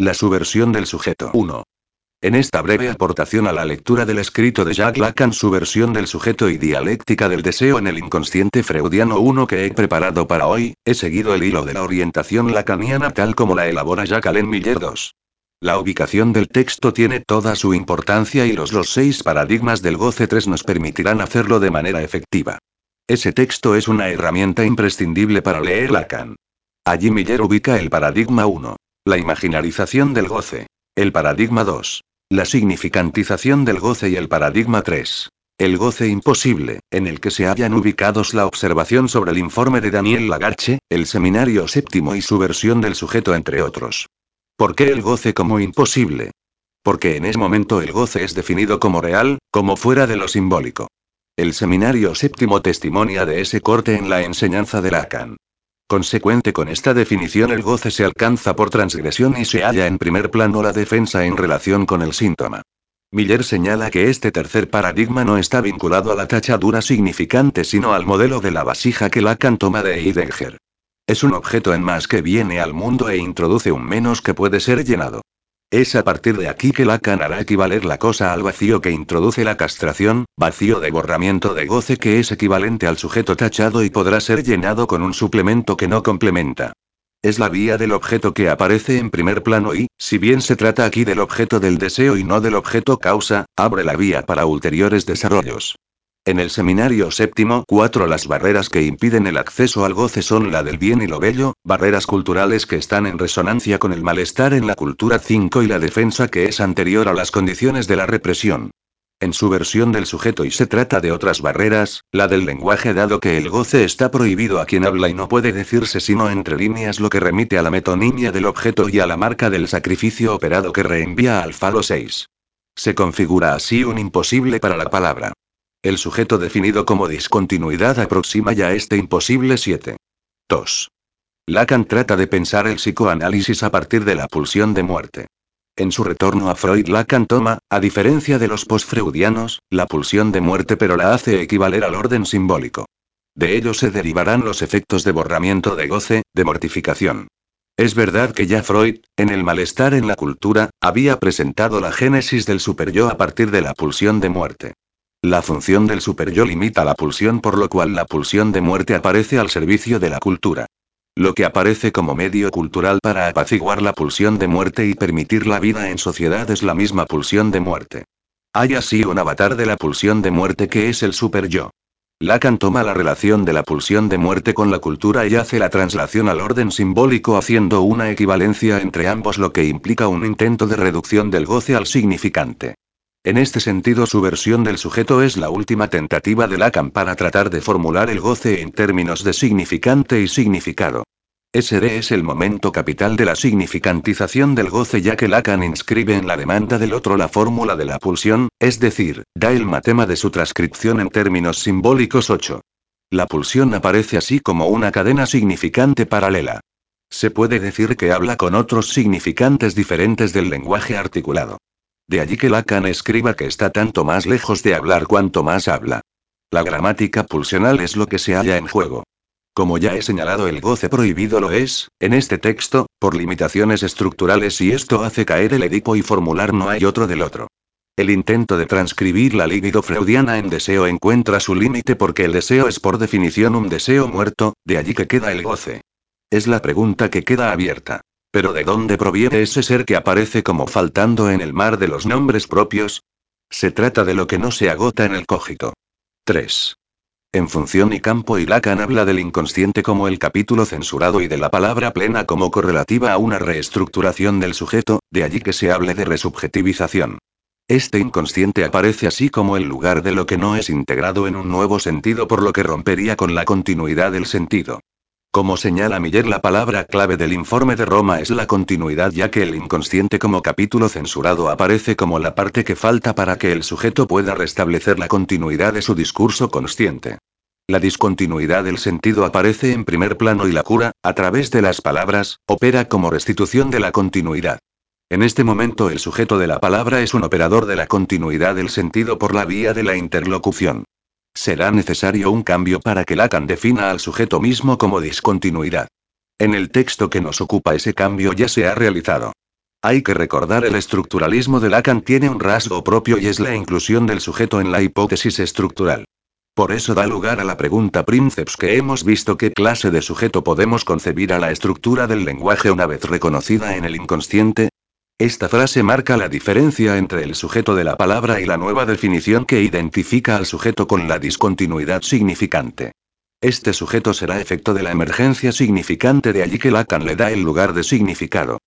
La subversión del sujeto 1. En esta breve aportación a la lectura del escrito de Jacques Lacan, su versión del sujeto y dialéctica del deseo en el inconsciente freudiano 1 que he preparado para hoy, he seguido el hilo de la orientación lacaniana tal como la elabora Jacques Alain Miller 2. La ubicación del texto tiene toda su importancia y los los seis paradigmas del goce 3 nos permitirán hacerlo de manera efectiva. Ese texto es una herramienta imprescindible para leer Lacan. Allí Miller ubica el paradigma 1. La imaginarización del goce. El paradigma 2. La significantización del goce y el paradigma 3. El goce imposible, en el que se hallan ubicados la observación sobre el informe de Daniel Lagarche, el seminario séptimo y su versión del sujeto entre otros. ¿Por qué el goce como imposible? Porque en ese momento el goce es definido como real, como fuera de lo simbólico. El seminario séptimo testimonia de ese corte en la enseñanza de Lacan. Consecuente con esta definición, el goce se alcanza por transgresión y se halla en primer plano la defensa en relación con el síntoma. Miller señala que este tercer paradigma no está vinculado a la tachadura significante sino al modelo de la vasija que Lacan toma de Heidegger. Es un objeto en más que viene al mundo e introduce un menos que puede ser llenado. Es a partir de aquí que Lacan hará equivaler la cosa al vacío que introduce la castración, vacío de borramiento de goce que es equivalente al sujeto tachado y podrá ser llenado con un suplemento que no complementa. Es la vía del objeto que aparece en primer plano y, si bien se trata aquí del objeto del deseo y no del objeto causa, abre la vía para ulteriores desarrollos. En el seminario séptimo 4 las barreras que impiden el acceso al goce son la del bien y lo bello, barreras culturales que están en resonancia con el malestar en la cultura 5 y la defensa que es anterior a las condiciones de la represión. En su versión del sujeto y se trata de otras barreras, la del lenguaje dado que el goce está prohibido a quien habla y no puede decirse sino entre líneas lo que remite a la metonimia del objeto y a la marca del sacrificio operado que reenvía al falo 6. Se configura así un imposible para la palabra. El sujeto definido como discontinuidad aproxima ya este imposible 7. 2. Lacan trata de pensar el psicoanálisis a partir de la pulsión de muerte. En su retorno a Freud, Lacan toma, a diferencia de los postfreudianos, la pulsión de muerte pero la hace equivaler al orden simbólico. De ello se derivarán los efectos de borramiento de goce, de mortificación. Es verdad que ya Freud, en el malestar en la cultura, había presentado la génesis del superyo a partir de la pulsión de muerte. La función del superyo limita la pulsión por lo cual la pulsión de muerte aparece al servicio de la cultura. Lo que aparece como medio cultural para apaciguar la pulsión de muerte y permitir la vida en sociedad es la misma pulsión de muerte. Hay así un avatar de la pulsión de muerte que es el superyo. Lacan toma la relación de la pulsión de muerte con la cultura y hace la traslación al orden simbólico haciendo una equivalencia entre ambos lo que implica un intento de reducción del goce al significante. En este sentido, su versión del sujeto es la última tentativa de Lacan para tratar de formular el goce en términos de significante y significado. Ese es el momento capital de la significantización del goce ya que Lacan inscribe en la demanda del otro la fórmula de la pulsión, es decir, da el matema de su transcripción en términos simbólicos 8. La pulsión aparece así como una cadena significante paralela. Se puede decir que habla con otros significantes diferentes del lenguaje articulado. De allí que Lacan escriba que está tanto más lejos de hablar cuanto más habla. La gramática pulsional es lo que se halla en juego. Como ya he señalado, el goce prohibido lo es, en este texto, por limitaciones estructurales y esto hace caer el Edipo y formular no hay otro del otro. El intento de transcribir la libido freudiana en deseo encuentra su límite porque el deseo es por definición un deseo muerto, de allí que queda el goce. Es la pregunta que queda abierta. Pero ¿de dónde proviene ese ser que aparece como faltando en el mar de los nombres propios? Se trata de lo que no se agota en el cógito. 3. En función y campo y Lacan habla del inconsciente como el capítulo censurado y de la palabra plena como correlativa a una reestructuración del sujeto, de allí que se hable de resubjetivización. Este inconsciente aparece así como el lugar de lo que no es integrado en un nuevo sentido por lo que rompería con la continuidad del sentido. Como señala Miller, la palabra clave del informe de Roma es la continuidad, ya que el inconsciente como capítulo censurado aparece como la parte que falta para que el sujeto pueda restablecer la continuidad de su discurso consciente. La discontinuidad del sentido aparece en primer plano y la cura, a través de las palabras, opera como restitución de la continuidad. En este momento el sujeto de la palabra es un operador de la continuidad del sentido por la vía de la interlocución. Será necesario un cambio para que Lacan defina al sujeto mismo como discontinuidad. En el texto que nos ocupa ese cambio ya se ha realizado. Hay que recordar el estructuralismo de Lacan tiene un rasgo propio y es la inclusión del sujeto en la hipótesis estructural. Por eso da lugar a la pregunta Princeps que hemos visto qué clase de sujeto podemos concebir a la estructura del lenguaje una vez reconocida en el inconsciente. Esta frase marca la diferencia entre el sujeto de la palabra y la nueva definición que identifica al sujeto con la discontinuidad significante. Este sujeto será efecto de la emergencia significante de allí que Lacan le da el lugar de significado.